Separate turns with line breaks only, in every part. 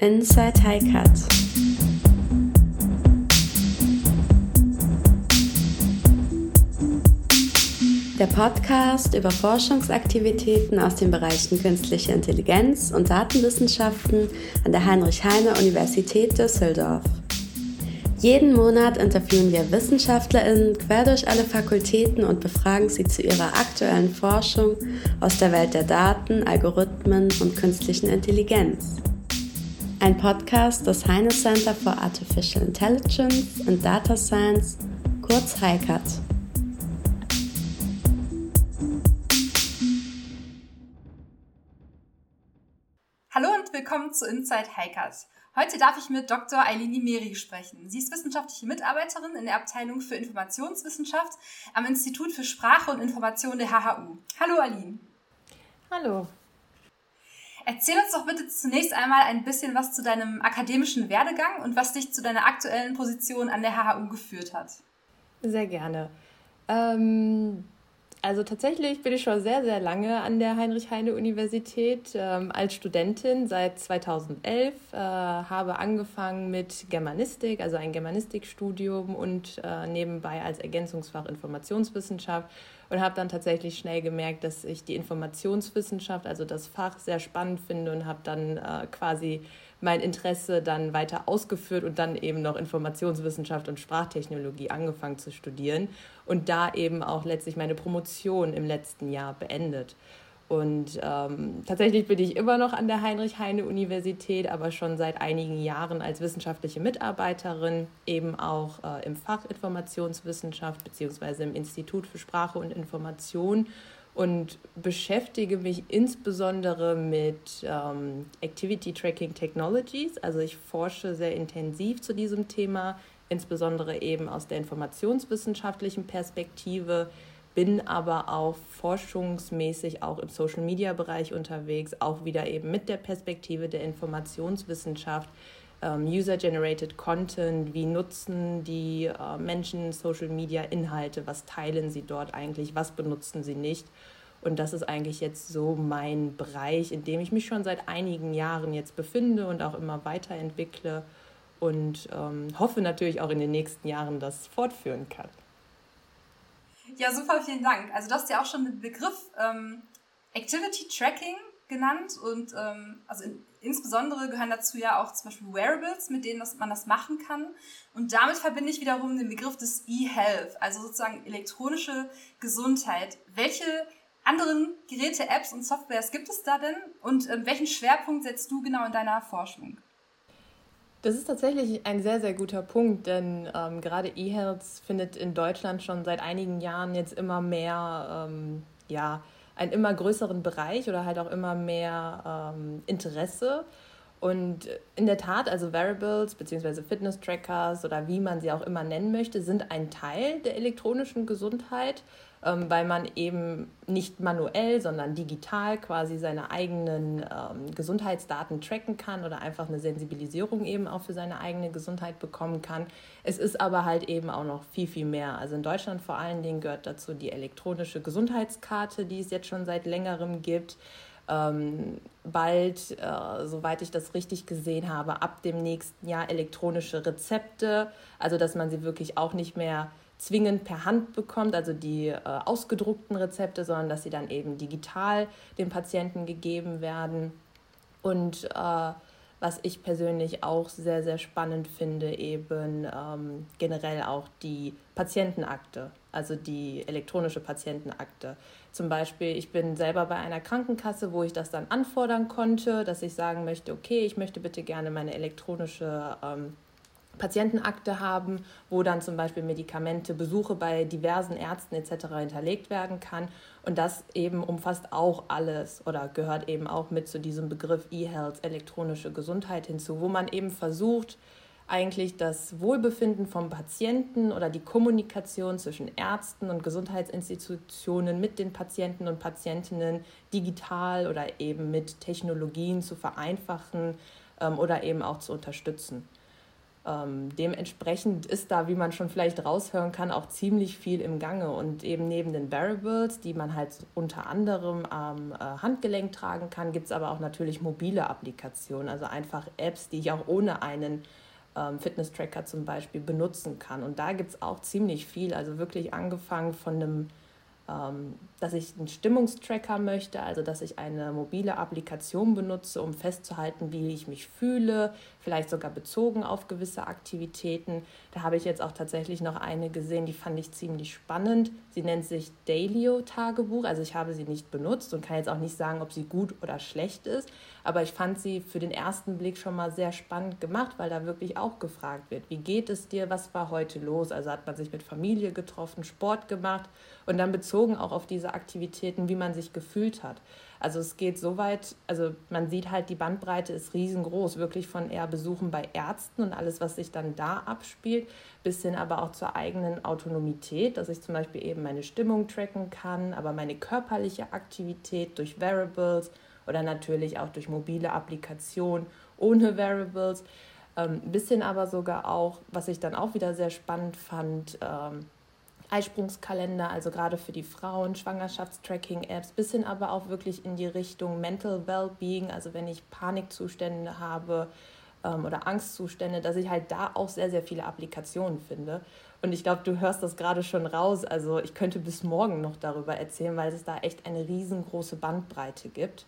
Inside HiCut. Der Podcast über Forschungsaktivitäten aus den Bereichen künstliche Intelligenz und Datenwissenschaften an der Heinrich-Heine-Universität Düsseldorf. Jeden Monat interviewen wir WissenschaftlerInnen quer durch alle Fakultäten und befragen sie zu ihrer aktuellen Forschung aus der Welt der Daten, Algorithmen und künstlichen Intelligenz. Ein Podcast des Heine Center for Artificial Intelligence and Data Science, kurz HICAT.
Hallo und willkommen zu Inside HiCat. Heute darf ich mit Dr. Eileen Meri sprechen. Sie ist wissenschaftliche Mitarbeiterin in der Abteilung für Informationswissenschaft am Institut für Sprache und Information der HHU. Hallo Eileen.
Hallo.
Erzähl uns doch bitte zunächst einmal ein bisschen was zu deinem akademischen Werdegang und was dich zu deiner aktuellen Position an der HHU geführt hat.
Sehr gerne. Ähm, also tatsächlich bin ich schon sehr, sehr lange an der Heinrich-Heine-Universität ähm, als Studentin. Seit 2011, äh, habe angefangen mit Germanistik, also ein Germanistikstudium und äh, nebenbei als Ergänzungsfach Informationswissenschaft und habe dann tatsächlich schnell gemerkt, dass ich die Informationswissenschaft, also das Fach, sehr spannend finde und habe dann äh, quasi mein Interesse dann weiter ausgeführt und dann eben noch Informationswissenschaft und Sprachtechnologie angefangen zu studieren und da eben auch letztlich meine Promotion im letzten Jahr beendet. Und ähm, tatsächlich bin ich immer noch an der Heinrich-Heine-Universität, aber schon seit einigen Jahren als wissenschaftliche Mitarbeiterin, eben auch äh, im Fach Informationswissenschaft bzw. im Institut für Sprache und Information und beschäftige mich insbesondere mit ähm, Activity Tracking Technologies. Also ich forsche sehr intensiv zu diesem Thema, insbesondere eben aus der informationswissenschaftlichen Perspektive, bin aber auch forschungsmäßig auch im Social-Media-Bereich unterwegs, auch wieder eben mit der Perspektive der Informationswissenschaft. Ähm, User-generated Content, wie nutzen die äh, Menschen Social-Media-Inhalte, was teilen sie dort eigentlich, was benutzen sie nicht. Und das ist eigentlich jetzt so mein Bereich, in dem ich mich schon seit einigen Jahren jetzt befinde und auch immer weiterentwickle und ähm, hoffe natürlich auch in den nächsten Jahren das fortführen kann.
Ja, super, vielen Dank. Also du hast ja auch schon den Begriff ähm, Activity Tracking genannt und ähm, also in, insbesondere gehören dazu ja auch zum Beispiel Wearables, mit denen das, man das machen kann. Und damit verbinde ich wiederum den Begriff des E-Health, also sozusagen elektronische Gesundheit. Welche anderen Geräte, Apps und Softwares gibt es da denn und ähm, welchen Schwerpunkt setzt du genau in deiner Forschung?
Das ist tatsächlich ein sehr, sehr guter Punkt, denn ähm, gerade E-Health findet in Deutschland schon seit einigen Jahren jetzt immer mehr, ähm, ja, einen immer größeren Bereich oder halt auch immer mehr ähm, Interesse. Und in der Tat, also Variables bzw. Fitness-Trackers oder wie man sie auch immer nennen möchte, sind ein Teil der elektronischen Gesundheit weil man eben nicht manuell, sondern digital quasi seine eigenen ähm, Gesundheitsdaten tracken kann oder einfach eine Sensibilisierung eben auch für seine eigene Gesundheit bekommen kann. Es ist aber halt eben auch noch viel, viel mehr. Also in Deutschland vor allen Dingen gehört dazu die elektronische Gesundheitskarte, die es jetzt schon seit längerem gibt. Ähm, bald, äh, soweit ich das richtig gesehen habe, ab dem nächsten Jahr elektronische Rezepte, also dass man sie wirklich auch nicht mehr zwingend per Hand bekommt, also die äh, ausgedruckten Rezepte, sondern dass sie dann eben digital dem Patienten gegeben werden. Und äh, was ich persönlich auch sehr, sehr spannend finde, eben ähm, generell auch die Patientenakte, also die elektronische Patientenakte. Zum Beispiel, ich bin selber bei einer Krankenkasse, wo ich das dann anfordern konnte, dass ich sagen möchte, okay, ich möchte bitte gerne meine elektronische ähm, Patientenakte haben, wo dann zum Beispiel Medikamente, Besuche bei diversen Ärzten etc. hinterlegt werden kann. Und das eben umfasst auch alles oder gehört eben auch mit zu diesem Begriff E-Health, elektronische Gesundheit hinzu, wo man eben versucht, eigentlich das Wohlbefinden vom Patienten oder die Kommunikation zwischen Ärzten und Gesundheitsinstitutionen mit den Patienten und Patientinnen digital oder eben mit Technologien zu vereinfachen ähm, oder eben auch zu unterstützen. Ähm, dementsprechend ist da, wie man schon vielleicht raushören kann, auch ziemlich viel im Gange. Und eben neben den Variables, die man halt unter anderem am äh, Handgelenk tragen kann, gibt es aber auch natürlich mobile Applikationen, also einfach Apps, die ich auch ohne einen ähm, Fitness-Tracker zum Beispiel benutzen kann. Und da gibt es auch ziemlich viel, also wirklich angefangen von einem ähm, dass ich einen Stimmungstracker möchte, also dass ich eine mobile Applikation benutze, um festzuhalten, wie ich mich fühle, vielleicht sogar bezogen auf gewisse Aktivitäten. Da habe ich jetzt auch tatsächlich noch eine gesehen, die fand ich ziemlich spannend. Sie nennt sich Dailyo Tagebuch, also ich habe sie nicht benutzt und kann jetzt auch nicht sagen, ob sie gut oder schlecht ist, aber ich fand sie für den ersten Blick schon mal sehr spannend gemacht, weil da wirklich auch gefragt wird, wie geht es dir, was war heute los? Also hat man sich mit Familie getroffen, Sport gemacht und dann bezogen auch auf diese Aktivitäten, wie man sich gefühlt hat. Also es geht so weit, also man sieht halt, die Bandbreite ist riesengroß, wirklich von eher Besuchen bei Ärzten und alles, was sich dann da abspielt, bis hin aber auch zur eigenen Autonomität, dass ich zum Beispiel eben meine Stimmung tracken kann, aber meine körperliche Aktivität durch Variables oder natürlich auch durch mobile Applikationen ohne Variables. Ähm, bisschen aber sogar auch, was ich dann auch wieder sehr spannend fand, ähm, Eisprungskalender, also gerade für die Frauen, Schwangerschaftstracking-Apps, bis hin aber auch wirklich in die Richtung Mental Wellbeing, also wenn ich Panikzustände habe ähm, oder Angstzustände, dass ich halt da auch sehr, sehr viele Applikationen finde. Und ich glaube, du hörst das gerade schon raus. Also ich könnte bis morgen noch darüber erzählen, weil es da echt eine riesengroße Bandbreite gibt.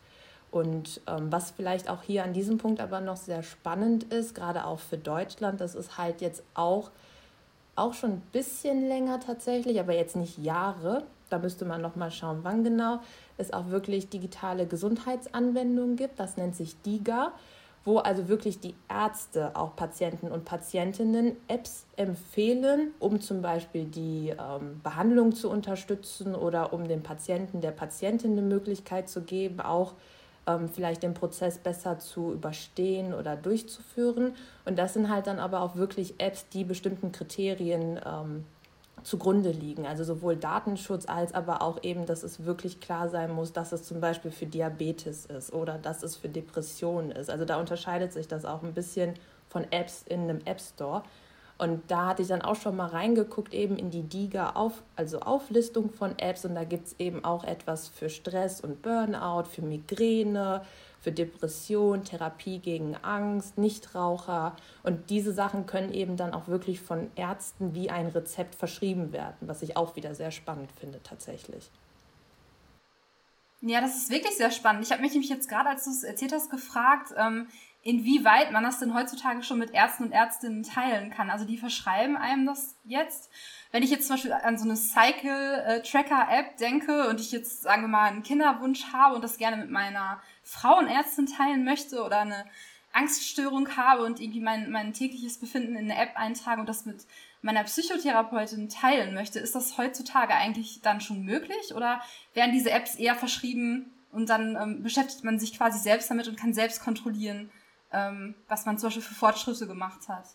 Und ähm, was vielleicht auch hier an diesem Punkt aber noch sehr spannend ist, gerade auch für Deutschland, das ist halt jetzt auch auch schon ein bisschen länger tatsächlich, aber jetzt nicht Jahre. Da müsste man noch mal schauen, wann genau es auch wirklich digitale Gesundheitsanwendungen gibt. Das nennt sich DIGA, wo also wirklich die Ärzte auch Patienten und Patientinnen Apps empfehlen, um zum Beispiel die ähm, Behandlung zu unterstützen oder um dem Patienten, der Patientin eine Möglichkeit zu geben, auch ähm, vielleicht den Prozess besser zu überstehen oder durchzuführen. Und das sind halt dann aber auch wirklich Apps, die bestimmten Kriterien ähm, zugrunde liegen. Also sowohl Datenschutz als aber auch eben, dass es wirklich klar sein muss, dass es zum Beispiel für Diabetes ist oder dass es für Depressionen ist. Also da unterscheidet sich das auch ein bisschen von Apps in einem App Store. Und da hatte ich dann auch schon mal reingeguckt, eben in die DIGA, auf, also Auflistung von Apps. Und da gibt es eben auch etwas für Stress und Burnout, für Migräne, für Depression, Therapie gegen Angst, Nichtraucher. Und diese Sachen können eben dann auch wirklich von Ärzten wie ein Rezept verschrieben werden, was ich auch wieder sehr spannend finde tatsächlich.
Ja, das ist wirklich sehr spannend. Ich habe mich nämlich jetzt gerade, als du es erzählt hast, gefragt, ähm, inwieweit man das denn heutzutage schon mit Ärzten und Ärztinnen teilen kann. Also die verschreiben einem das jetzt. Wenn ich jetzt zum Beispiel an so eine Cycle-Tracker-App denke und ich jetzt, sagen wir mal, einen Kinderwunsch habe und das gerne mit meiner Frauenärztin teilen möchte oder eine Angststörung habe und irgendwie mein, mein tägliches Befinden in eine App eintrage und das mit meiner Psychotherapeutin teilen möchte, ist das heutzutage eigentlich dann schon möglich oder werden diese Apps eher verschrieben und dann ähm, beschäftigt man sich quasi selbst damit und kann selbst kontrollieren, ähm, was man zum Beispiel für Fortschritte gemacht hat.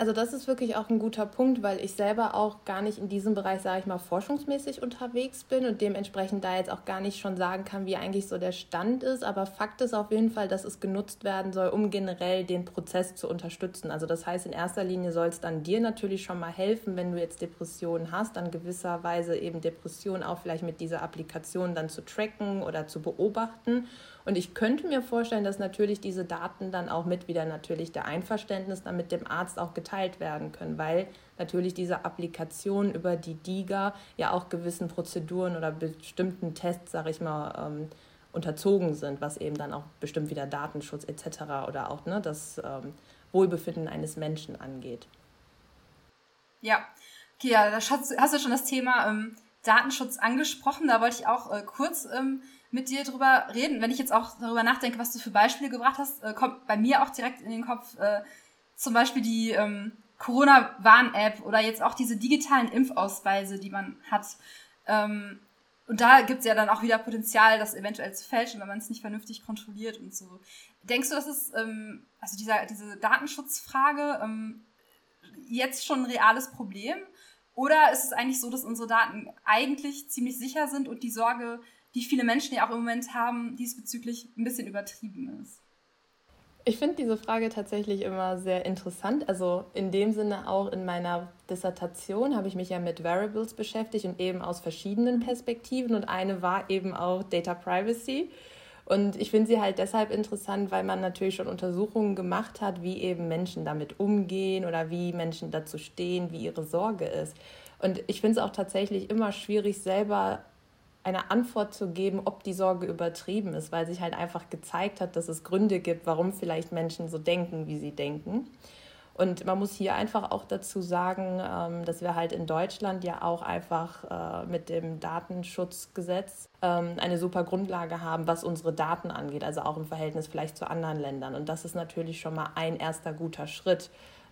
Also das ist wirklich auch ein guter Punkt, weil ich selber auch gar nicht in diesem Bereich, sage ich mal, forschungsmäßig unterwegs bin und dementsprechend da jetzt auch gar nicht schon sagen kann, wie eigentlich so der Stand ist. Aber Fakt ist auf jeden Fall, dass es genutzt werden soll, um generell den Prozess zu unterstützen. Also das heißt, in erster Linie soll es dann dir natürlich schon mal helfen, wenn du jetzt Depressionen hast, dann gewisserweise eben Depressionen auch vielleicht mit dieser Applikation dann zu tracken oder zu beobachten und ich könnte mir vorstellen, dass natürlich diese Daten dann auch mit wieder natürlich der Einverständnis dann mit dem Arzt auch geteilt werden können, weil natürlich diese Applikationen über die DIGA ja auch gewissen Prozeduren oder bestimmten Tests, sag ich mal, ähm, unterzogen sind, was eben dann auch bestimmt wieder Datenschutz etc. oder auch ne, das ähm, Wohlbefinden eines Menschen angeht.
Ja, ja, da hast, hast du schon das Thema ähm, Datenschutz angesprochen. Da wollte ich auch äh, kurz ähm, mit dir drüber reden. Wenn ich jetzt auch darüber nachdenke, was du für Beispiele gebracht hast, äh, kommt bei mir auch direkt in den Kopf äh, zum Beispiel die ähm, Corona-Warn-App oder jetzt auch diese digitalen Impfausweise, die man hat. Ähm, und da gibt es ja dann auch wieder Potenzial, das eventuell zu fälschen, wenn man es nicht vernünftig kontrolliert und so. Denkst du, dass es, ähm, also dieser, diese Datenschutzfrage ähm, jetzt schon ein reales Problem? Oder ist es eigentlich so, dass unsere Daten eigentlich ziemlich sicher sind und die Sorge die viele Menschen ja auch im Moment haben, diesbezüglich ein bisschen übertrieben ist.
Ich finde diese Frage tatsächlich immer sehr interessant. Also in dem Sinne auch in meiner Dissertation habe ich mich ja mit Variables beschäftigt und eben aus verschiedenen Perspektiven. Und eine war eben auch Data Privacy. Und ich finde sie halt deshalb interessant, weil man natürlich schon Untersuchungen gemacht hat, wie eben Menschen damit umgehen oder wie Menschen dazu stehen, wie ihre Sorge ist. Und ich finde es auch tatsächlich immer schwierig, selber eine Antwort zu geben, ob die Sorge übertrieben ist, weil sich halt einfach gezeigt hat, dass es Gründe gibt, warum vielleicht Menschen so denken, wie sie denken. Und man muss hier einfach auch dazu sagen, ähm, dass wir halt in Deutschland ja auch einfach äh, mit dem Datenschutzgesetz ähm, eine super Grundlage haben, was unsere Daten angeht, also auch im Verhältnis vielleicht zu anderen Ländern. Und das ist natürlich schon mal ein erster guter Schritt,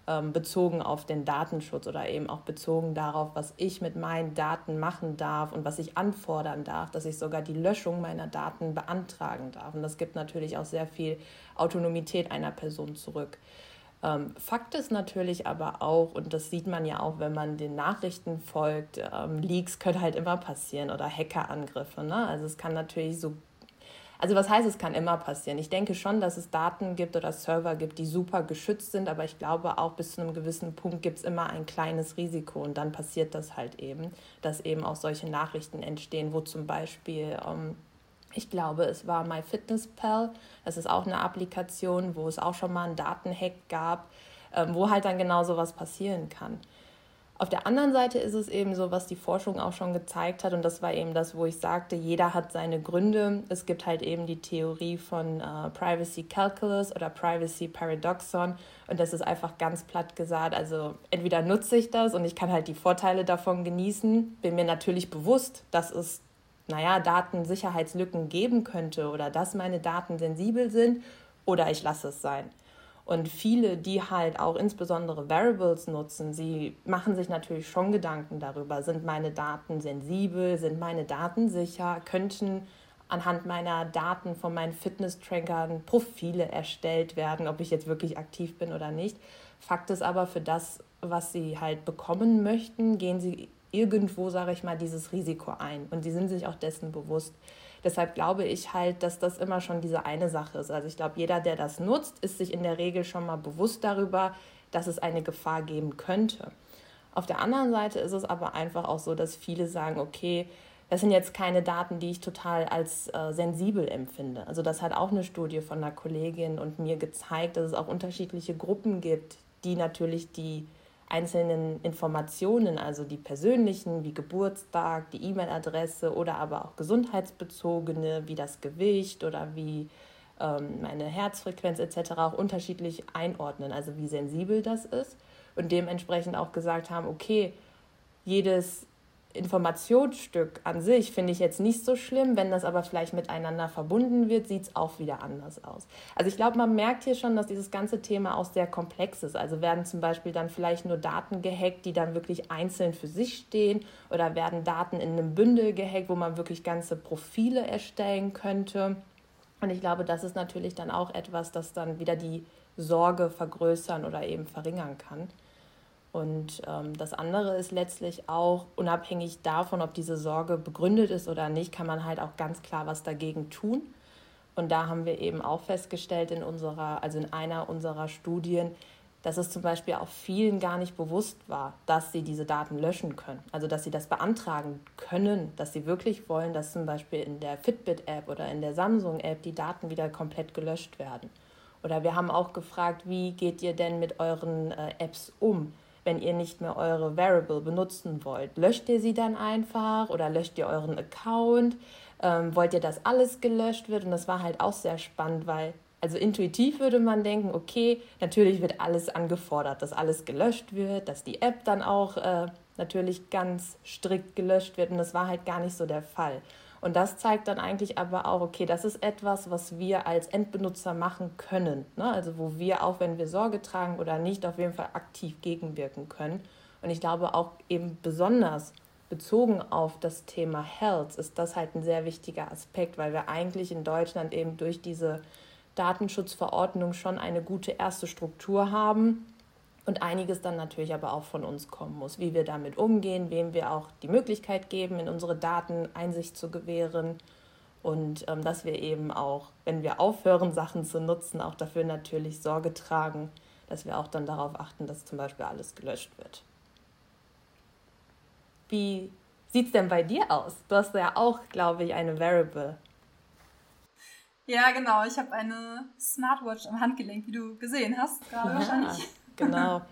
ähm, bezogen auf den Datenschutz oder eben auch bezogen darauf, was ich mit meinen Daten machen darf und was ich anfordern darf, dass ich sogar die Löschung meiner Daten beantragen darf. Und das gibt natürlich auch sehr viel Autonomität einer Person zurück. Ähm, Fakt ist natürlich aber auch, und das sieht man ja auch, wenn man den Nachrichten folgt, ähm, Leaks können halt immer passieren oder Hackerangriffe. Ne? Also es kann natürlich so also was heißt, es kann immer passieren. Ich denke schon, dass es Daten gibt oder Server gibt, die super geschützt sind, aber ich glaube auch bis zu einem gewissen Punkt gibt es immer ein kleines Risiko und dann passiert das halt eben, dass eben auch solche Nachrichten entstehen, wo zum Beispiel, ähm, ich glaube, es war MyFitnessPal, das ist auch eine Applikation, wo es auch schon mal einen Datenhack gab, ähm, wo halt dann genau sowas passieren kann. Auf der anderen Seite ist es eben so, was die Forschung auch schon gezeigt hat, und das war eben das, wo ich sagte, jeder hat seine Gründe. Es gibt halt eben die Theorie von äh, Privacy Calculus oder Privacy Paradoxon, und das ist einfach ganz platt gesagt. Also entweder nutze ich das und ich kann halt die Vorteile davon genießen, bin mir natürlich bewusst, dass es, naja, Datensicherheitslücken geben könnte oder dass meine Daten sensibel sind, oder ich lasse es sein. Und viele, die halt auch insbesondere Variables nutzen, sie machen sich natürlich schon Gedanken darüber, sind meine Daten sensibel, sind meine Daten sicher, könnten anhand meiner Daten von meinen Fitness-Trackern Profile erstellt werden, ob ich jetzt wirklich aktiv bin oder nicht. Fakt ist aber, für das, was sie halt bekommen möchten, gehen sie irgendwo, sage ich mal, dieses Risiko ein. Und sie sind sich auch dessen bewusst. Deshalb glaube ich halt, dass das immer schon diese eine Sache ist. Also ich glaube, jeder, der das nutzt, ist sich in der Regel schon mal bewusst darüber, dass es eine Gefahr geben könnte. Auf der anderen Seite ist es aber einfach auch so, dass viele sagen, okay, das sind jetzt keine Daten, die ich total als äh, sensibel empfinde. Also das hat auch eine Studie von einer Kollegin und mir gezeigt, dass es auch unterschiedliche Gruppen gibt, die natürlich die einzelnen Informationen, also die persönlichen wie Geburtstag, die E-Mail-Adresse oder aber auch gesundheitsbezogene wie das Gewicht oder wie ähm, meine Herzfrequenz etc. auch unterschiedlich einordnen, also wie sensibel das ist und dementsprechend auch gesagt haben, okay, jedes Informationsstück an sich finde ich jetzt nicht so schlimm. Wenn das aber vielleicht miteinander verbunden wird, sieht es auch wieder anders aus. Also ich glaube, man merkt hier schon, dass dieses ganze Thema auch sehr komplex ist. Also werden zum Beispiel dann vielleicht nur Daten gehackt, die dann wirklich einzeln für sich stehen oder werden Daten in einem Bündel gehackt, wo man wirklich ganze Profile erstellen könnte. Und ich glaube, das ist natürlich dann auch etwas, das dann wieder die Sorge vergrößern oder eben verringern kann. Und ähm, das andere ist letztlich auch, unabhängig davon, ob diese Sorge begründet ist oder nicht, kann man halt auch ganz klar was dagegen tun. Und da haben wir eben auch festgestellt in unserer, also in einer unserer Studien, dass es zum Beispiel auch vielen gar nicht bewusst war, dass sie diese Daten löschen können. Also dass sie das beantragen können, dass sie wirklich wollen, dass zum Beispiel in der Fitbit-App oder in der Samsung-App die Daten wieder komplett gelöscht werden. Oder wir haben auch gefragt, wie geht ihr denn mit euren äh, Apps um? Wenn ihr nicht mehr eure Variable benutzen wollt? Löscht ihr sie dann einfach oder löscht ihr euren Account? Ähm, wollt ihr, dass alles gelöscht wird? Und das war halt auch sehr spannend, weil also intuitiv würde man denken, okay, natürlich wird alles angefordert, dass alles gelöscht wird, dass die App dann auch äh, natürlich ganz strikt gelöscht wird. Und das war halt gar nicht so der Fall. Und das zeigt dann eigentlich aber auch, okay, das ist etwas, was wir als Endbenutzer machen können. Ne? Also wo wir auch, wenn wir Sorge tragen oder nicht, auf jeden Fall aktiv gegenwirken können. Und ich glaube auch eben besonders bezogen auf das Thema Health ist das halt ein sehr wichtiger Aspekt, weil wir eigentlich in Deutschland eben durch diese Datenschutzverordnung schon eine gute erste Struktur haben und einiges dann natürlich aber auch von uns kommen muss, wie wir damit umgehen, wem wir auch die Möglichkeit geben, in unsere Daten Einsicht zu gewähren. Und ähm, dass wir eben auch, wenn wir aufhören, Sachen zu nutzen, auch dafür natürlich Sorge tragen, dass wir auch dann darauf achten, dass zum Beispiel alles gelöscht wird. Wie sieht es denn bei dir aus? Du hast ja auch, glaube ich, eine Variable.
Ja, genau. Ich habe eine Smartwatch am Handgelenk, wie du gesehen hast, gerade ja, wahrscheinlich.
Genau.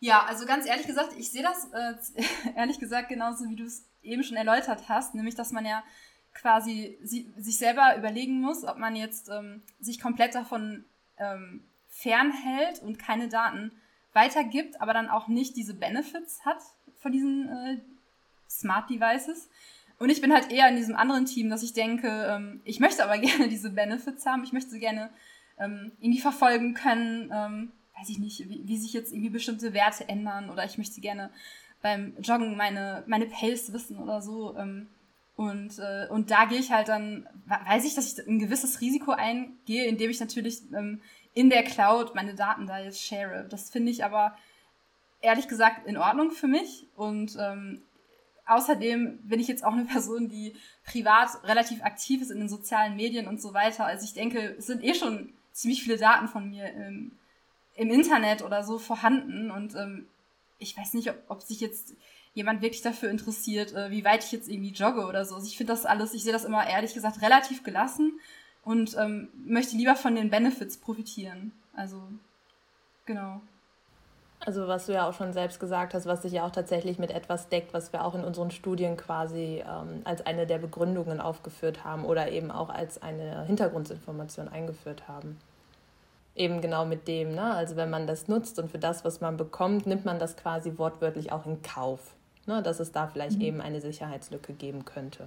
ja, also ganz ehrlich gesagt, ich sehe das äh, ehrlich gesagt genauso, wie du es eben schon erläutert hast, nämlich dass man ja quasi si sich selber überlegen muss, ob man jetzt ähm, sich komplett davon ähm, fernhält und keine Daten weitergibt, aber dann auch nicht diese Benefits hat von diesen äh, Smart Devices. Und ich bin halt eher in diesem anderen Team, dass ich denke, ähm, ich möchte aber gerne diese Benefits haben, ich möchte sie gerne ähm, irgendwie verfolgen können, ähm, weiß ich nicht, wie, wie sich jetzt irgendwie bestimmte Werte ändern oder ich möchte gerne beim Joggen meine, meine Pace wissen oder so. Ähm, und, äh, und da gehe ich halt dann, weiß ich, dass ich ein gewisses Risiko eingehe, indem ich natürlich ähm, in der Cloud meine Daten da jetzt share. Das finde ich aber ehrlich gesagt in Ordnung für mich. Und ähm, außerdem bin ich jetzt auch eine Person, die privat relativ aktiv ist in den sozialen Medien und so weiter. Also ich denke, es sind eh schon ziemlich viele Daten von mir im, im Internet oder so vorhanden. Und ähm, ich weiß nicht, ob, ob sich jetzt jemand wirklich dafür interessiert, äh, wie weit ich jetzt irgendwie jogge oder so. Also ich finde das alles, ich sehe das immer ehrlich gesagt relativ gelassen und ähm, möchte lieber von den Benefits profitieren. Also, genau.
Also was du ja auch schon selbst gesagt hast, was sich ja auch tatsächlich mit etwas deckt, was wir auch in unseren Studien quasi ähm, als eine der Begründungen aufgeführt haben oder eben auch als eine Hintergrundinformation eingeführt haben eben genau mit dem, ne? also wenn man das nutzt und für das, was man bekommt, nimmt man das quasi wortwörtlich auch in Kauf, ne? dass es da vielleicht mhm. eben eine Sicherheitslücke geben könnte.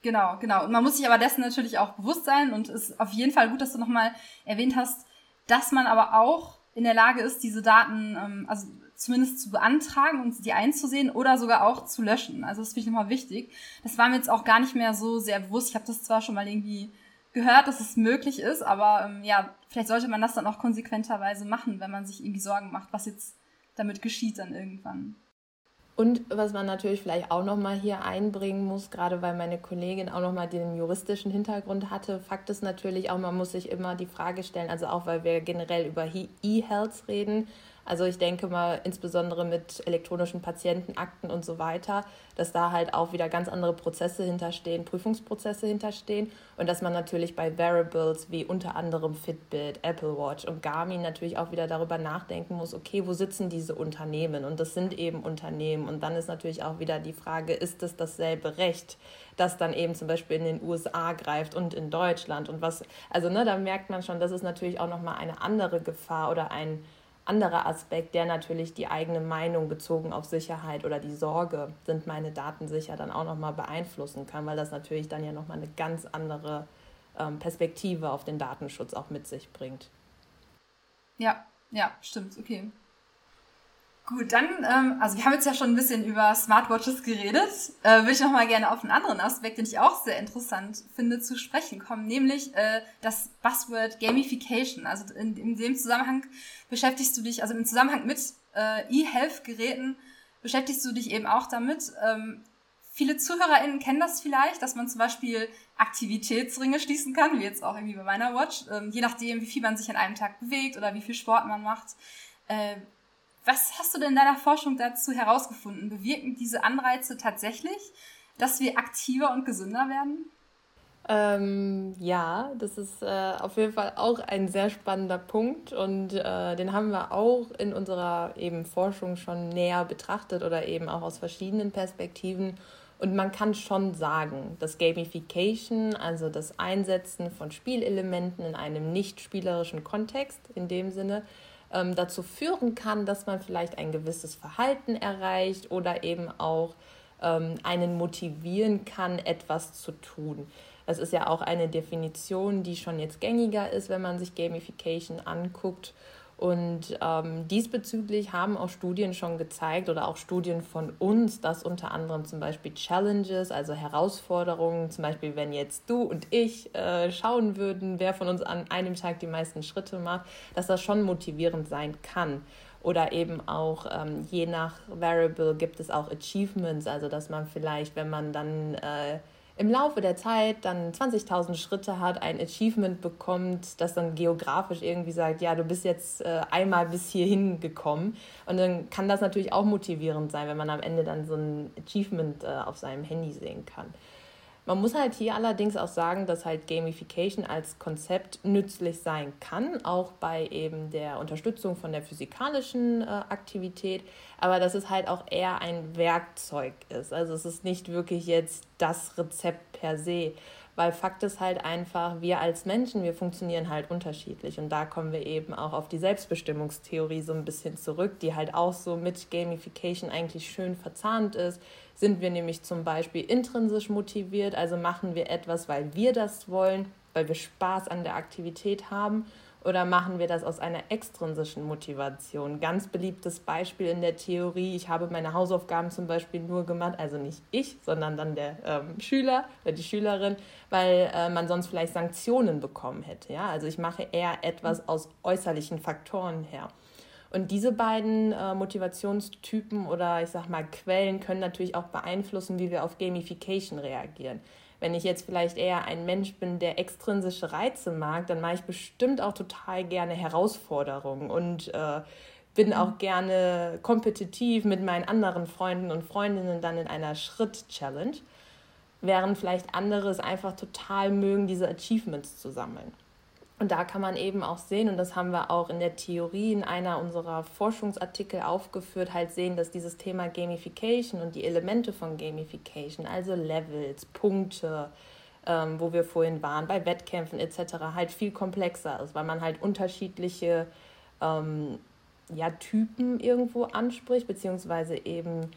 Genau, genau. Und man muss sich aber dessen natürlich auch bewusst sein und es ist auf jeden Fall gut, dass du nochmal erwähnt hast, dass man aber auch in der Lage ist, diese Daten, ähm, also zumindest zu beantragen und die einzusehen oder sogar auch zu löschen. Also das finde ich nochmal wichtig. Das war mir jetzt auch gar nicht mehr so sehr bewusst. Ich habe das zwar schon mal irgendwie gehört, dass es möglich ist, aber ähm, ja, vielleicht sollte man das dann auch konsequenterweise machen, wenn man sich irgendwie Sorgen macht, was jetzt damit geschieht dann irgendwann.
Und was man natürlich vielleicht auch nochmal hier einbringen muss, gerade weil meine Kollegin auch nochmal den juristischen Hintergrund hatte, Fakt ist natürlich auch, man muss sich immer die Frage stellen, also auch weil wir generell über E-Health reden, also ich denke mal, insbesondere mit elektronischen Patientenakten und so weiter, dass da halt auch wieder ganz andere Prozesse hinterstehen, Prüfungsprozesse hinterstehen und dass man natürlich bei Variables wie unter anderem Fitbit, Apple Watch und Garmin natürlich auch wieder darüber nachdenken muss, okay, wo sitzen diese Unternehmen? Und das sind eben Unternehmen. Und dann ist natürlich auch wieder die Frage, ist es dasselbe Recht, das dann eben zum Beispiel in den USA greift und in Deutschland? Und was, also ne, da merkt man schon, das ist natürlich auch nochmal eine andere Gefahr oder ein anderer Aspekt, der natürlich die eigene Meinung bezogen auf Sicherheit oder die Sorge, sind meine Daten sicher, dann auch nochmal beeinflussen kann, weil das natürlich dann ja nochmal eine ganz andere ähm, Perspektive auf den Datenschutz auch mit sich bringt.
Ja, ja, stimmt, okay. Gut, dann, ähm, also wir haben jetzt ja schon ein bisschen über Smartwatches geredet. Äh, würde ich noch mal gerne auf einen anderen Aspekt, den ich auch sehr interessant finde, zu sprechen kommen, nämlich äh, das Buzzword Gamification. Also in, in dem Zusammenhang beschäftigst du dich, also im Zusammenhang mit äh, E-Health-Geräten beschäftigst du dich eben auch damit. Ähm, viele ZuhörerInnen kennen das vielleicht, dass man zum Beispiel Aktivitätsringe schließen kann, wie jetzt auch irgendwie bei meiner Watch, ähm, je nachdem, wie viel man sich an einem Tag bewegt oder wie viel Sport man macht. Äh, was hast du denn in deiner Forschung dazu herausgefunden? Bewirken diese Anreize tatsächlich, dass wir aktiver und gesünder werden?
Ähm, ja, das ist äh, auf jeden Fall auch ein sehr spannender Punkt und äh, den haben wir auch in unserer eben Forschung schon näher betrachtet oder eben auch aus verschiedenen Perspektiven. Und man kann schon sagen, dass Gamification, also das Einsetzen von Spielelementen in einem nicht spielerischen Kontext in dem Sinne, ähm, dazu führen kann, dass man vielleicht ein gewisses Verhalten erreicht oder eben auch ähm, einen motivieren kann, etwas zu tun. Das ist ja auch eine Definition, die schon jetzt gängiger ist, wenn man sich Gamification anguckt. Und ähm, diesbezüglich haben auch Studien schon gezeigt oder auch Studien von uns, dass unter anderem zum Beispiel Challenges, also Herausforderungen, zum Beispiel wenn jetzt du und ich äh, schauen würden, wer von uns an einem Tag die meisten Schritte macht, dass das schon motivierend sein kann. Oder eben auch ähm, je nach Variable gibt es auch Achievements, also dass man vielleicht, wenn man dann äh, im Laufe der Zeit dann 20.000 Schritte hat, ein Achievement bekommt, das dann geografisch irgendwie sagt, ja, du bist jetzt äh, einmal bis hierhin gekommen. Und dann kann das natürlich auch motivierend sein, wenn man am Ende dann so ein Achievement äh, auf seinem Handy sehen kann. Man muss halt hier allerdings auch sagen, dass halt Gamification als Konzept nützlich sein kann, auch bei eben der Unterstützung von der physikalischen äh, Aktivität, aber dass es halt auch eher ein Werkzeug ist. Also es ist nicht wirklich jetzt das Rezept per se, weil Fakt ist halt einfach, wir als Menschen, wir funktionieren halt unterschiedlich und da kommen wir eben auch auf die Selbstbestimmungstheorie so ein bisschen zurück, die halt auch so mit Gamification eigentlich schön verzahnt ist. Sind wir nämlich zum Beispiel intrinsisch motiviert, also machen wir etwas, weil wir das wollen, weil wir Spaß an der Aktivität haben oder machen wir das aus einer extrinsischen Motivation? Ganz beliebtes Beispiel in der Theorie. Ich habe meine Hausaufgaben zum Beispiel nur gemacht, also nicht ich, sondern dann der ähm, Schüler oder die Schülerin, weil äh, man sonst vielleicht Sanktionen bekommen hätte. Ja? Also ich mache eher etwas aus äußerlichen Faktoren her. Und diese beiden äh, Motivationstypen oder ich sag mal Quellen können natürlich auch beeinflussen, wie wir auf Gamification reagieren. Wenn ich jetzt vielleicht eher ein Mensch bin, der extrinsische Reize mag, dann mache ich bestimmt auch total gerne Herausforderungen und äh, bin auch gerne kompetitiv mit meinen anderen Freunden und Freundinnen dann in einer Schritt-Challenge, während vielleicht andere es einfach total mögen, diese Achievements zu sammeln. Und da kann man eben auch sehen, und das haben wir auch in der Theorie in einer unserer Forschungsartikel aufgeführt, halt sehen, dass dieses Thema Gamification und die Elemente von Gamification, also Levels, Punkte, ähm, wo wir vorhin waren, bei Wettkämpfen etc., halt viel komplexer ist, weil man halt unterschiedliche ähm, ja, Typen irgendwo anspricht, beziehungsweise eben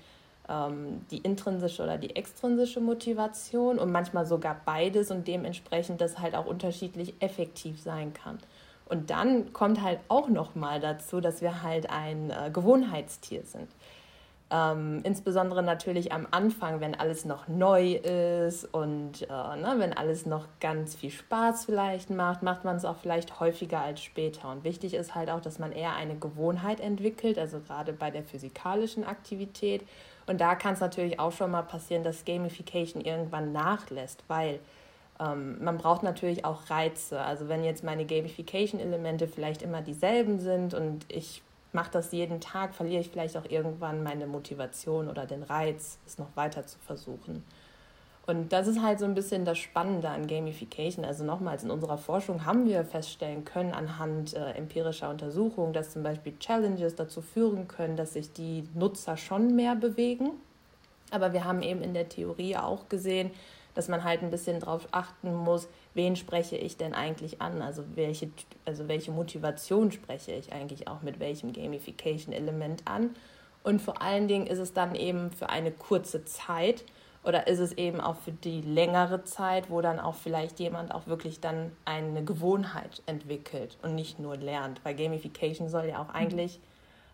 ähm, die intrinsische oder die extrinsische Motivation und manchmal sogar beides und dementsprechend das halt auch unterschiedlich effektiv sein kann. Und dann kommt halt auch noch mal dazu, dass wir halt ein äh, Gewohnheitstier sind. Ähm, insbesondere natürlich am Anfang, wenn alles noch neu ist und äh, ne, wenn alles noch ganz viel Spaß vielleicht macht, macht man es auch vielleicht häufiger als später. Und wichtig ist halt auch, dass man eher eine Gewohnheit entwickelt, also gerade bei der physikalischen Aktivität und da kann es natürlich auch schon mal passieren, dass Gamification irgendwann nachlässt, weil ähm, man braucht natürlich auch Reize. Also wenn jetzt meine Gamification-Elemente vielleicht immer dieselben sind und ich mache das jeden Tag, verliere ich vielleicht auch irgendwann meine Motivation oder den Reiz, es noch weiter zu versuchen. Und das ist halt so ein bisschen das Spannende an Gamification. Also nochmals, in unserer Forschung haben wir feststellen können anhand äh, empirischer Untersuchungen, dass zum Beispiel Challenges dazu führen können, dass sich die Nutzer schon mehr bewegen. Aber wir haben eben in der Theorie auch gesehen, dass man halt ein bisschen darauf achten muss, wen spreche ich denn eigentlich an? Also welche, also welche Motivation spreche ich eigentlich auch mit welchem Gamification-Element an? Und vor allen Dingen ist es dann eben für eine kurze Zeit oder ist es eben auch für die längere Zeit, wo dann auch vielleicht jemand auch wirklich dann eine Gewohnheit entwickelt und nicht nur lernt? Weil Gamification soll ja auch mhm. eigentlich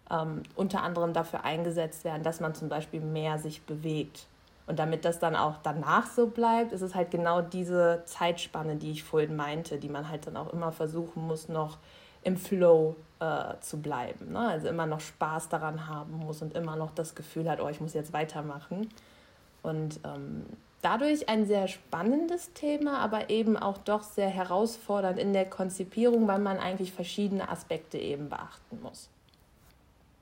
ähm, unter anderem dafür eingesetzt werden, dass man zum Beispiel mehr sich bewegt. Und damit das dann auch danach so bleibt, ist es halt genau diese Zeitspanne, die ich vorhin meinte, die man halt dann auch immer versuchen muss, noch im Flow äh, zu bleiben. Ne? Also immer noch Spaß daran haben muss und immer noch das Gefühl hat, oh, ich muss jetzt weitermachen. Und ähm, dadurch ein sehr spannendes Thema, aber eben auch doch sehr herausfordernd in der Konzipierung, weil man eigentlich verschiedene Aspekte eben beachten muss.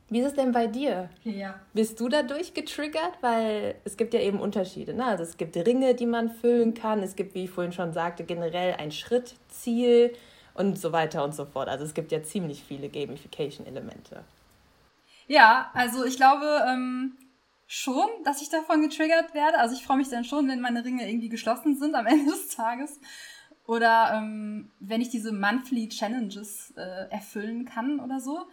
Wie ist es denn bei dir?
Ja.
Bist du dadurch getriggert? Weil es gibt ja eben Unterschiede. Ne? Also es gibt Ringe, die man füllen kann. Es gibt, wie ich vorhin schon sagte, generell ein Schrittziel und so weiter und so fort. Also es gibt ja ziemlich viele Gamification-Elemente.
Ja, also ich glaube, ähm, schon, dass ich davon getriggert werde. Also ich freue mich dann schon, wenn meine Ringe irgendwie geschlossen sind am Ende des Tages. Oder ähm, wenn ich diese Monthly Challenges äh, erfüllen kann oder so.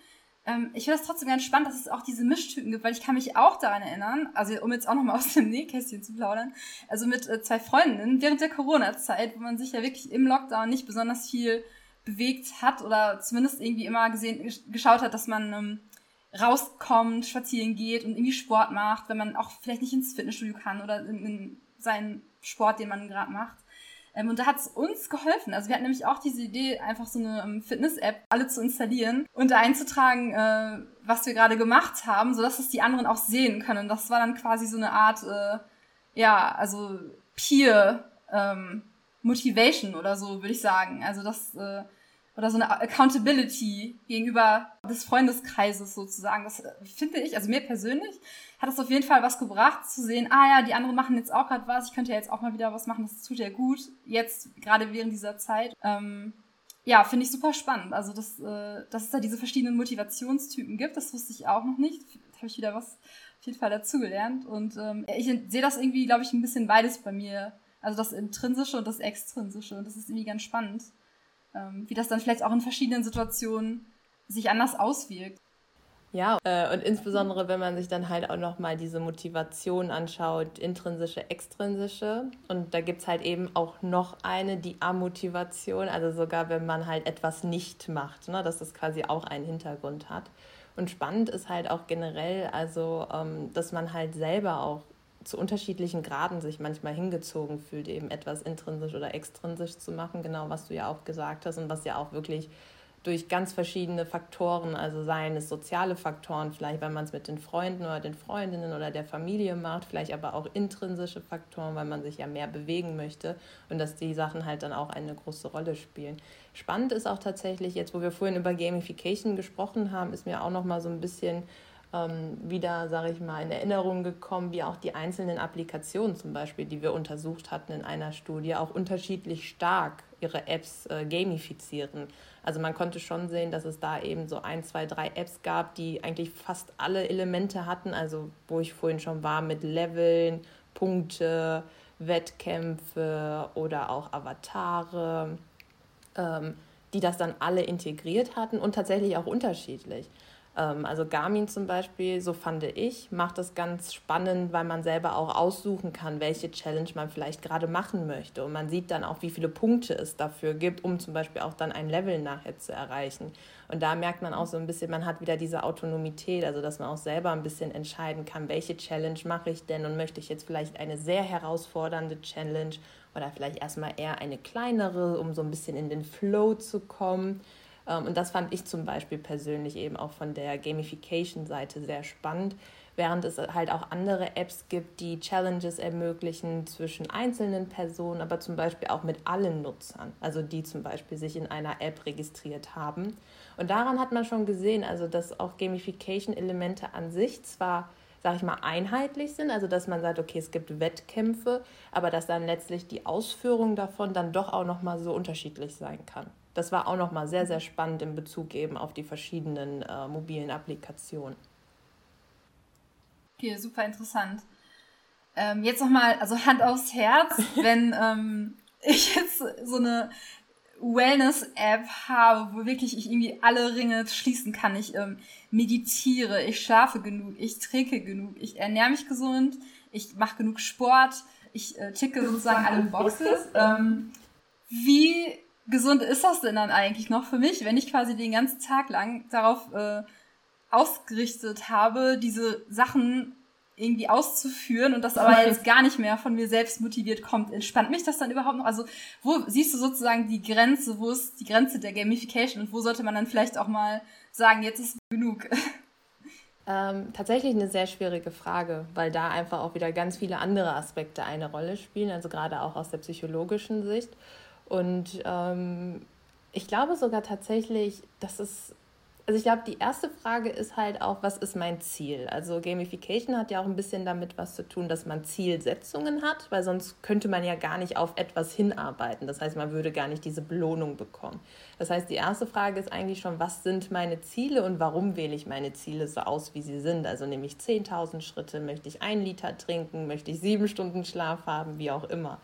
Ähm, ich finde das trotzdem ganz spannend, dass es auch diese Mischtypen gibt, weil ich kann mich auch daran erinnern, also um jetzt auch nochmal aus dem Nähkästchen zu plaudern, also mit äh, zwei Freundinnen während der Corona-Zeit, wo man sich ja wirklich im Lockdown nicht besonders viel bewegt hat oder zumindest irgendwie immer gesehen, geschaut hat, dass man ähm, rauskommt, spazieren geht und irgendwie Sport macht, wenn man auch vielleicht nicht ins Fitnessstudio kann oder in, in seinen Sport, den man gerade macht. Ähm, und da hat es uns geholfen. Also wir hatten nämlich auch diese Idee, einfach so eine ähm, Fitness-App alle zu installieren und da einzutragen, äh, was wir gerade gemacht haben, sodass es die anderen auch sehen können. Das war dann quasi so eine Art, äh, ja, also Peer ähm, Motivation oder so, würde ich sagen. Also das äh, oder so eine Accountability gegenüber des Freundeskreises sozusagen. Das äh, finde ich, also mir persönlich, hat es auf jeden Fall was gebracht, zu sehen, ah ja, die anderen machen jetzt auch gerade was, ich könnte ja jetzt auch mal wieder was machen, das tut ja gut, jetzt gerade während dieser Zeit. Ähm, ja, finde ich super spannend. Also, dass, äh, dass es da diese verschiedenen Motivationstypen gibt, das wusste ich auch noch nicht. Da habe ich wieder was auf jeden Fall dazugelernt. Und ähm, ich sehe das irgendwie, glaube ich, ein bisschen beides bei mir. Also das Intrinsische und das Extrinsische. Und das ist irgendwie ganz spannend wie das dann vielleicht auch in verschiedenen Situationen sich anders auswirkt.
Ja, äh, und insbesondere wenn man sich dann halt auch nochmal diese Motivation anschaut, intrinsische, extrinsische. Und da gibt es halt eben auch noch eine, die Amotivation, also sogar wenn man halt etwas nicht macht, ne, dass das quasi auch einen Hintergrund hat. Und spannend ist halt auch generell, also ähm, dass man halt selber auch zu unterschiedlichen Graden sich manchmal hingezogen fühlt, eben etwas intrinsisch oder extrinsisch zu machen, genau was du ja auch gesagt hast und was ja auch wirklich durch ganz verschiedene Faktoren, also seien es soziale Faktoren, vielleicht weil man es mit den Freunden oder den Freundinnen oder der Familie macht, vielleicht aber auch intrinsische Faktoren, weil man sich ja mehr bewegen möchte und dass die Sachen halt dann auch eine große Rolle spielen. Spannend ist auch tatsächlich jetzt, wo wir vorhin über Gamification gesprochen haben, ist mir auch noch mal so ein bisschen ähm, wieder, sage ich mal, in Erinnerung gekommen, wie auch die einzelnen Applikationen zum Beispiel, die wir untersucht hatten in einer Studie, auch unterschiedlich stark ihre Apps äh, gamifizieren. Also man konnte schon sehen, dass es da eben so ein, zwei, drei Apps gab, die eigentlich fast alle Elemente hatten, also wo ich vorhin schon war mit Leveln, Punkte, Wettkämpfe oder auch Avatare, ähm, die das dann alle integriert hatten und tatsächlich auch unterschiedlich. Ähm, also Garmin zum Beispiel, so fand ich, macht das ganz spannend, weil man selber auch aussuchen kann, welche Challenge man vielleicht gerade machen möchte. Und man sieht dann auch, wie viele Punkte es dafür gibt, um zum Beispiel auch dann ein Level nachher zu erreichen. Und da merkt man auch so ein bisschen, man hat wieder diese Autonomität, also dass man auch selber ein bisschen entscheiden kann, welche Challenge mache ich denn und möchte ich jetzt vielleicht eine sehr herausfordernde Challenge oder vielleicht erstmal eher eine kleinere, um so ein bisschen in den Flow zu kommen. Ähm, und das fand ich zum Beispiel persönlich eben auch von der Gamification-Seite sehr spannend, während es halt auch andere Apps gibt, die Challenges ermöglichen zwischen einzelnen Personen, aber zum Beispiel auch mit allen Nutzern, also die zum Beispiel sich in einer App registriert haben. Und daran hat man schon gesehen, also dass auch Gamification-Elemente an sich zwar sage ich mal, einheitlich sind, also dass man sagt, okay, es gibt Wettkämpfe, aber dass dann letztlich die Ausführung davon dann doch auch nochmal so unterschiedlich sein kann das war auch nochmal sehr, sehr spannend in Bezug eben auf die verschiedenen äh, mobilen Applikationen.
Okay, super interessant. Ähm, jetzt nochmal, also Hand aufs Herz, wenn ähm, ich jetzt so eine Wellness-App habe, wo wirklich ich irgendwie alle Ringe schließen kann. Ich ähm, meditiere, ich schlafe genug, ich trinke genug, ich ernähre mich gesund, ich mache genug Sport, ich äh, ticke sozusagen alle Boxes. Ähm, wie gesund ist das denn dann eigentlich noch für mich, wenn ich quasi den ganzen Tag lang darauf äh, ausgerichtet habe, diese Sachen irgendwie auszuführen und das aber jetzt gar nicht mehr von mir selbst motiviert kommt. Entspannt mich das dann überhaupt noch? Also, wo siehst du sozusagen die Grenze, wo ist die Grenze der Gamification und wo sollte man dann vielleicht auch mal sagen, jetzt ist genug?
Ähm, tatsächlich eine sehr schwierige Frage, weil da einfach auch wieder ganz viele andere Aspekte eine Rolle spielen, also gerade auch aus der psychologischen Sicht. Und ähm, ich glaube sogar tatsächlich, dass es, also ich glaube, die erste Frage ist halt auch, was ist mein Ziel? Also Gamification hat ja auch ein bisschen damit was zu tun, dass man Zielsetzungen hat, weil sonst könnte man ja gar nicht auf etwas hinarbeiten. Das heißt, man würde gar nicht diese Belohnung bekommen. Das heißt, die erste Frage ist eigentlich schon, was sind meine Ziele und warum wähle ich meine Ziele so aus, wie sie sind? Also nämlich 10.000 Schritte, möchte ich einen Liter trinken, möchte ich sieben Stunden Schlaf haben, wie auch immer.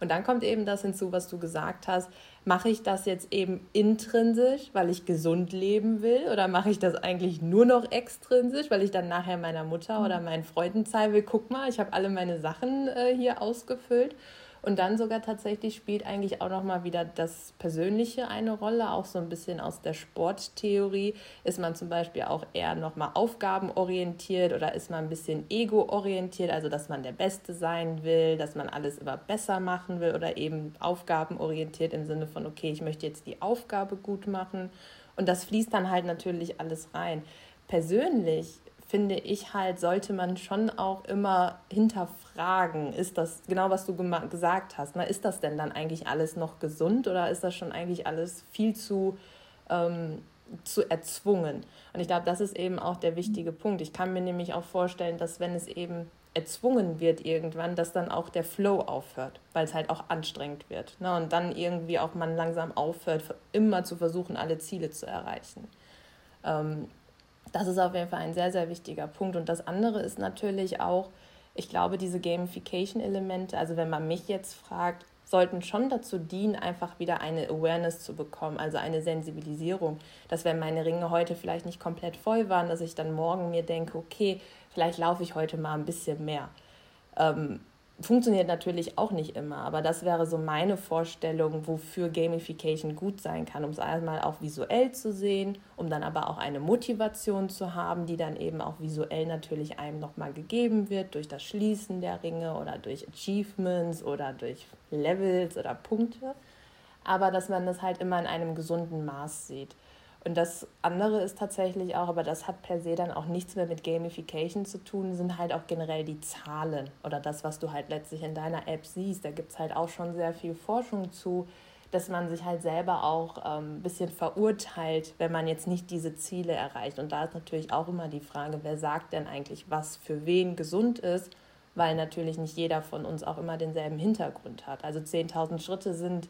Und dann kommt eben das hinzu, was du gesagt hast. Mache ich das jetzt eben intrinsisch, weil ich gesund leben will? Oder mache ich das eigentlich nur noch extrinsisch, weil ich dann nachher meiner Mutter oder mhm. meinen Freunden zeigen will, guck mal, ich habe alle meine Sachen äh, hier ausgefüllt? Und dann sogar tatsächlich spielt eigentlich auch nochmal wieder das Persönliche eine Rolle, auch so ein bisschen aus der Sporttheorie. Ist man zum Beispiel auch eher nochmal aufgabenorientiert oder ist man ein bisschen ego-orientiert, also dass man der Beste sein will, dass man alles immer besser machen will oder eben aufgabenorientiert im Sinne von, okay, ich möchte jetzt die Aufgabe gut machen. Und das fließt dann halt natürlich alles rein. Persönlich finde ich halt, sollte man schon auch immer hinterfragen, ist das genau, was du gesagt hast, ne? ist das denn dann eigentlich alles noch gesund oder ist das schon eigentlich alles viel zu, ähm, zu erzwungen? Und ich glaube, das ist eben auch der wichtige Punkt. Ich kann mir nämlich auch vorstellen, dass wenn es eben erzwungen wird irgendwann, dass dann auch der Flow aufhört, weil es halt auch anstrengend wird. Ne? Und dann irgendwie auch man langsam aufhört, immer zu versuchen, alle Ziele zu erreichen. Ähm, das ist auf jeden Fall ein sehr, sehr wichtiger Punkt. Und das andere ist natürlich auch, ich glaube, diese Gamification-Elemente, also wenn man mich jetzt fragt, sollten schon dazu dienen, einfach wieder eine Awareness zu bekommen, also eine Sensibilisierung, dass wenn meine Ringe heute vielleicht nicht komplett voll waren, dass ich dann morgen mir denke, okay, vielleicht laufe ich heute mal ein bisschen mehr. Ähm, funktioniert natürlich auch nicht immer, aber das wäre so meine Vorstellung, wofür Gamification gut sein kann, um es einmal auch visuell zu sehen, um dann aber auch eine Motivation zu haben, die dann eben auch visuell natürlich einem nochmal gegeben wird durch das Schließen der Ringe oder durch Achievements oder durch Levels oder Punkte, aber dass man das halt immer in einem gesunden Maß sieht. Und das andere ist tatsächlich auch, aber das hat per se dann auch nichts mehr mit Gamification zu tun, sind halt auch generell die Zahlen oder das, was du halt letztlich in deiner App siehst. Da gibt es halt auch schon sehr viel Forschung zu, dass man sich halt selber auch ähm, ein bisschen verurteilt, wenn man jetzt nicht diese Ziele erreicht. Und da ist natürlich auch immer die Frage, wer sagt denn eigentlich, was für wen gesund ist, weil natürlich nicht jeder von uns auch immer denselben Hintergrund hat. Also 10.000 Schritte sind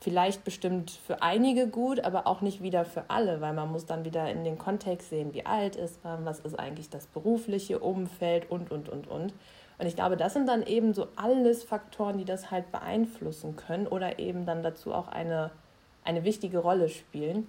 vielleicht bestimmt für einige gut, aber auch nicht wieder für alle, weil man muss dann wieder in den Kontext sehen, wie alt ist man, was ist eigentlich das berufliche Umfeld und, und, und, und. Und ich glaube, das sind dann eben so alles Faktoren, die das halt beeinflussen können oder eben dann dazu auch eine, eine wichtige Rolle spielen.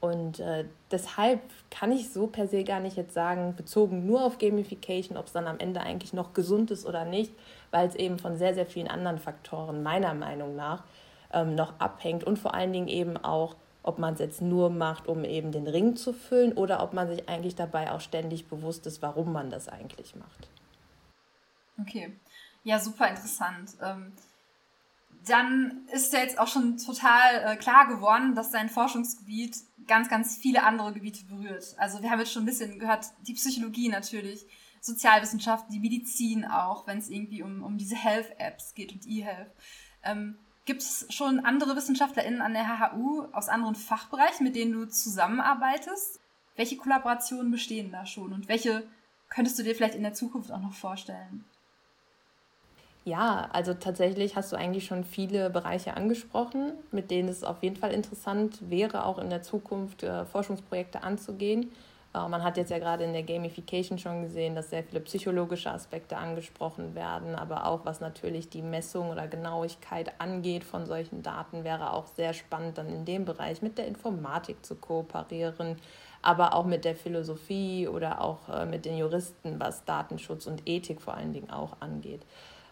Und äh, deshalb kann ich so per se gar nicht jetzt sagen, bezogen nur auf Gamification, ob es dann am Ende eigentlich noch gesund ist oder nicht, weil es eben von sehr, sehr vielen anderen Faktoren meiner Meinung nach ähm, noch abhängt und vor allen Dingen eben auch, ob man es jetzt nur macht, um eben den Ring zu füllen oder ob man sich eigentlich dabei auch ständig bewusst ist, warum man das eigentlich macht.
Okay, ja, super interessant. Ähm, dann ist ja jetzt auch schon total äh, klar geworden, dass dein Forschungsgebiet ganz, ganz viele andere Gebiete berührt. Also wir haben jetzt schon ein bisschen gehört, die Psychologie natürlich, Sozialwissenschaften, die Medizin auch, wenn es irgendwie um, um diese Health-Apps geht und E-Health. Ähm, Gibt es schon andere WissenschaftlerInnen an der HHU aus anderen Fachbereichen, mit denen du zusammenarbeitest? Welche Kollaborationen bestehen da schon und welche könntest du dir vielleicht in der Zukunft auch noch vorstellen?
Ja, also tatsächlich hast du eigentlich schon viele Bereiche angesprochen, mit denen es auf jeden Fall interessant wäre, auch in der Zukunft äh, Forschungsprojekte anzugehen. Äh, man hat jetzt ja gerade in der Gamification schon gesehen, dass sehr viele psychologische Aspekte angesprochen werden, aber auch was natürlich die Messung oder Genauigkeit angeht von solchen Daten, wäre auch sehr spannend, dann in dem Bereich mit der Informatik zu kooperieren, aber auch mit der Philosophie oder auch äh, mit den Juristen, was Datenschutz und Ethik vor allen Dingen auch angeht.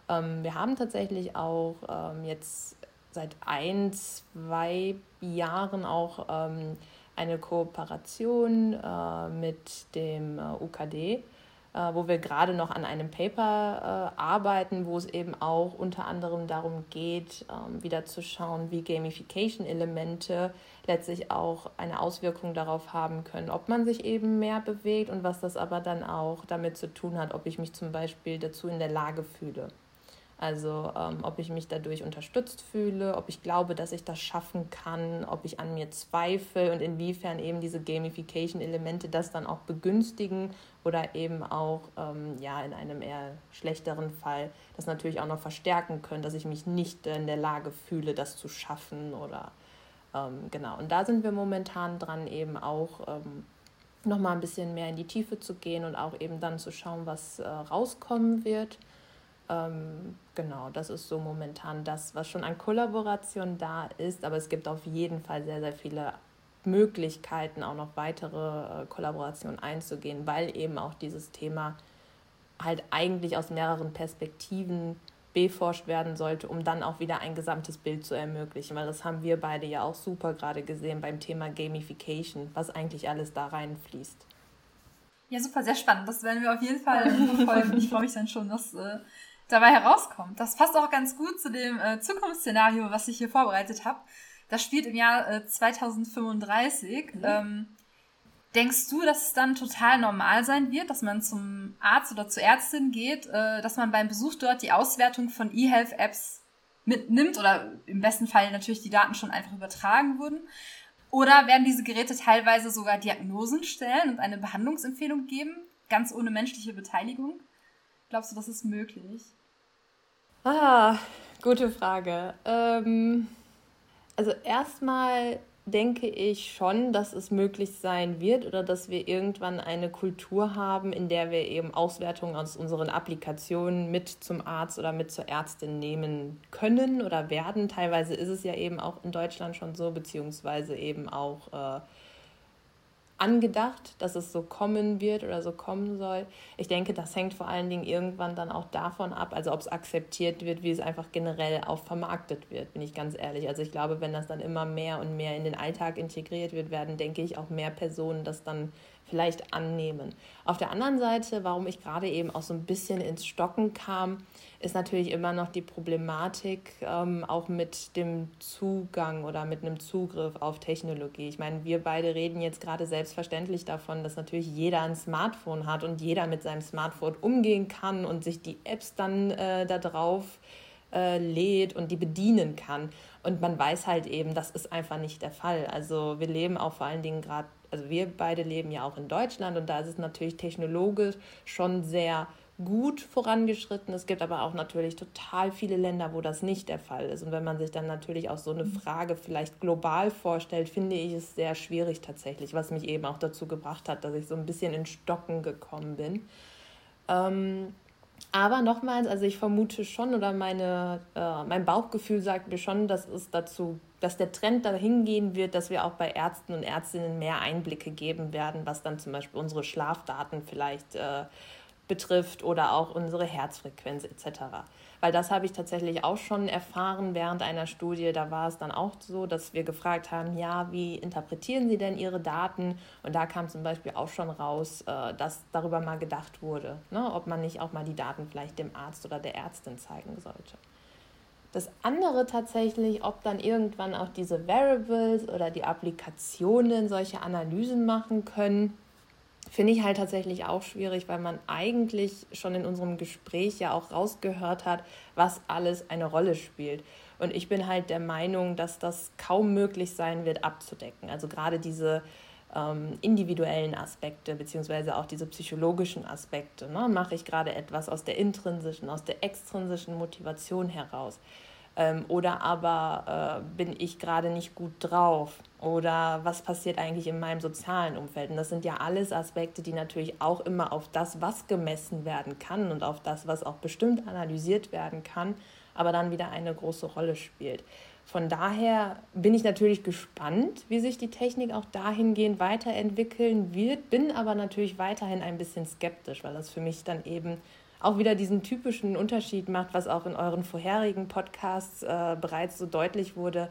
Ähm, wir haben tatsächlich auch ähm, jetzt seit ein, zwei Jahren auch ähm, eine Kooperation äh, mit dem äh, UKD, äh, wo wir gerade noch an einem Paper äh, arbeiten, wo es eben auch unter anderem darum geht, ähm, wieder zu schauen, wie Gamification-Elemente letztlich auch eine Auswirkung darauf haben können, ob man sich eben mehr bewegt und was das aber dann auch damit zu tun hat, ob ich mich zum Beispiel dazu in der Lage fühle. Also ähm, ob ich mich dadurch unterstützt fühle, ob ich glaube, dass ich das schaffen kann, ob ich an mir zweifle und inwiefern eben diese Gamification-Elemente das dann auch begünstigen oder eben auch ähm, ja, in einem eher schlechteren Fall das natürlich auch noch verstärken können, dass ich mich nicht in der Lage fühle, das zu schaffen oder ähm, genau. Und da sind wir momentan dran, eben auch ähm, nochmal ein bisschen mehr in die Tiefe zu gehen und auch eben dann zu schauen, was äh, rauskommen wird. Ähm, genau, das ist so momentan das, was schon an Kollaboration da ist. Aber es gibt auf jeden Fall sehr, sehr viele Möglichkeiten, auch noch weitere äh, Kollaborationen einzugehen, weil eben auch dieses Thema halt eigentlich aus mehreren Perspektiven beforscht werden sollte, um dann auch wieder ein gesamtes Bild zu ermöglichen. Weil das haben wir beide ja auch super gerade gesehen beim Thema Gamification, was eigentlich alles da reinfließt.
Ja, super, sehr spannend. Das werden wir auf jeden Fall verfolgen. ich freue mich dann schon, was äh, dabei herauskommt. Das passt auch ganz gut zu dem äh, Zukunftsszenario, was ich hier vorbereitet habe. Das spielt im Jahr äh, 2035. Mhm. Ähm, denkst du, dass es dann total normal sein wird, dass man zum Arzt oder zur Ärztin geht, äh, dass man beim Besuch dort die Auswertung von E-Health-Apps mitnimmt oder im besten Fall natürlich die Daten schon einfach übertragen wurden? Oder werden diese Geräte teilweise sogar Diagnosen stellen und eine Behandlungsempfehlung geben, ganz ohne menschliche Beteiligung? Glaubst du, das ist möglich?
Ah, gute Frage. Ähm, also erstmal denke ich schon, dass es möglich sein wird oder dass wir irgendwann eine Kultur haben, in der wir eben Auswertungen aus unseren Applikationen mit zum Arzt oder mit zur Ärztin nehmen können oder werden. Teilweise ist es ja eben auch in Deutschland schon so, beziehungsweise eben auch äh, angedacht, dass es so kommen wird oder so kommen soll. Ich denke, das hängt vor allen Dingen irgendwann dann auch davon ab, also ob es akzeptiert wird, wie es einfach generell auch vermarktet wird, bin ich ganz ehrlich. Also ich glaube, wenn das dann immer mehr und mehr in den Alltag integriert wird, werden, denke ich, auch mehr Personen das dann vielleicht annehmen. Auf der anderen Seite, warum ich gerade eben auch so ein bisschen ins Stocken kam, ist natürlich immer noch die Problematik ähm, auch mit dem Zugang oder mit einem Zugriff auf Technologie. Ich meine, wir beide reden jetzt gerade selbstverständlich davon, dass natürlich jeder ein Smartphone hat und jeder mit seinem Smartphone umgehen kann und sich die Apps dann äh, da drauf äh, lädt und die bedienen kann. Und man weiß halt eben, das ist einfach nicht der Fall. Also wir leben auch vor allen Dingen gerade, also wir beide leben ja auch in Deutschland und da ist es natürlich technologisch schon sehr gut vorangeschritten. Es gibt aber auch natürlich total viele Länder, wo das nicht der Fall ist. Und wenn man sich dann natürlich auch so eine mhm. Frage vielleicht global vorstellt, finde ich es sehr schwierig tatsächlich, was mich eben auch dazu gebracht hat, dass ich so ein bisschen in Stocken gekommen bin. Ähm, aber nochmals, also ich vermute schon oder meine, äh, mein Bauchgefühl sagt mir schon, dass es dazu, dass der Trend dahin gehen wird, dass wir auch bei Ärzten und Ärztinnen mehr Einblicke geben werden, was dann zum Beispiel unsere Schlafdaten vielleicht äh, betrifft oder auch unsere Herzfrequenz etc. Weil das habe ich tatsächlich auch schon erfahren während einer Studie. Da war es dann auch so, dass wir gefragt haben, ja, wie interpretieren Sie denn Ihre Daten? Und da kam zum Beispiel auch schon raus, äh, dass darüber mal gedacht wurde, ne, ob man nicht auch mal die Daten vielleicht dem Arzt oder der Ärztin zeigen sollte. Das andere tatsächlich, ob dann irgendwann auch diese Variables oder die Applikationen solche Analysen machen können, Finde ich halt tatsächlich auch schwierig, weil man eigentlich schon in unserem Gespräch ja auch rausgehört hat, was alles eine Rolle spielt. Und ich bin halt der Meinung, dass das kaum möglich sein wird abzudecken. Also gerade diese ähm, individuellen Aspekte, beziehungsweise auch diese psychologischen Aspekte. Ne? Mache ich gerade etwas aus der intrinsischen, aus der extrinsischen Motivation heraus? Ähm, oder aber äh, bin ich gerade nicht gut drauf? Oder was passiert eigentlich in meinem sozialen Umfeld? Und das sind ja alles Aspekte, die natürlich auch immer auf das, was gemessen werden kann und auf das, was auch bestimmt analysiert werden kann, aber dann wieder eine große Rolle spielt. Von daher bin ich natürlich gespannt, wie sich die Technik auch dahingehend weiterentwickeln wird, bin aber natürlich weiterhin ein bisschen skeptisch, weil das für mich dann eben auch wieder diesen typischen Unterschied macht, was auch in euren vorherigen Podcasts äh, bereits so deutlich wurde,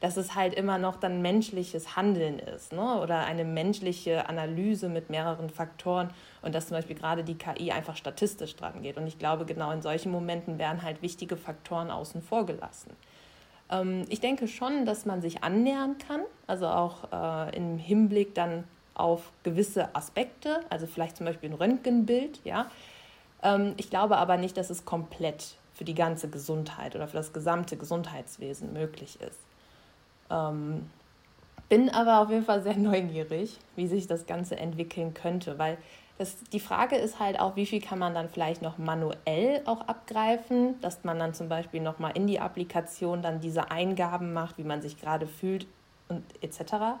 dass es halt immer noch dann menschliches Handeln ist ne? oder eine menschliche Analyse mit mehreren Faktoren und dass zum Beispiel gerade die KI einfach statistisch dran geht. Und ich glaube, genau in solchen Momenten werden halt wichtige Faktoren außen vor gelassen. Ähm, ich denke schon, dass man sich annähern kann, also auch äh, im Hinblick dann auf gewisse Aspekte, also vielleicht zum Beispiel ein Röntgenbild, ja, ich glaube aber nicht, dass es komplett für die ganze Gesundheit oder für das gesamte Gesundheitswesen möglich ist. Ähm, bin aber auf jeden Fall sehr neugierig, wie sich das Ganze entwickeln könnte, weil das, die Frage ist halt auch, wie viel kann man dann vielleicht noch manuell auch abgreifen, dass man dann zum Beispiel nochmal in die Applikation dann diese Eingaben macht, wie man sich gerade fühlt und etc.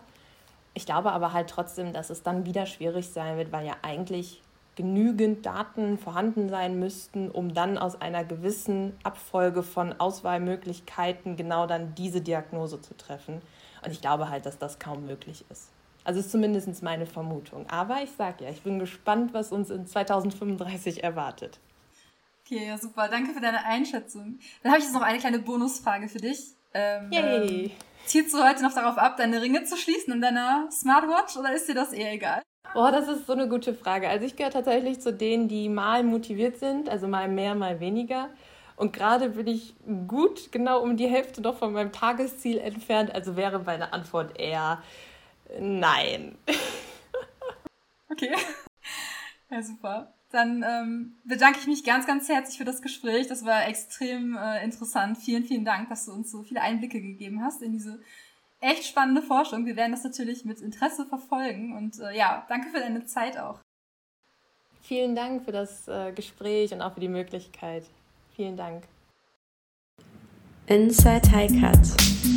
Ich glaube aber halt trotzdem, dass es dann wieder schwierig sein wird, weil ja eigentlich genügend Daten vorhanden sein müssten, um dann aus einer gewissen Abfolge von Auswahlmöglichkeiten genau dann diese Diagnose zu treffen. Und ich glaube halt, dass das kaum möglich ist. Also ist zumindest meine Vermutung. Aber ich sage ja, ich bin gespannt, was uns in 2035 erwartet.
Okay, ja, super. Danke für deine Einschätzung. Dann habe ich jetzt noch eine kleine Bonusfrage für dich. Ähm, Yay. Ähm, zielst du heute noch darauf ab, deine Ringe zu schließen in deiner Smartwatch oder ist dir das eher egal?
Oh, das ist so eine gute Frage. Also ich gehöre tatsächlich zu denen, die mal motiviert sind, also mal mehr, mal weniger. Und gerade bin ich gut genau um die Hälfte noch von meinem Tagesziel entfernt. Also wäre meine Antwort eher nein.
Okay. Ja, super. Dann ähm, bedanke ich mich ganz, ganz herzlich für das Gespräch. Das war extrem äh, interessant. Vielen, vielen Dank, dass du uns so viele Einblicke gegeben hast in diese echt spannende Forschung. Wir werden das natürlich mit Interesse verfolgen. Und äh, ja, danke für deine Zeit auch.
Vielen Dank für das äh, Gespräch und auch für die Möglichkeit. Vielen Dank.
Inside High Cut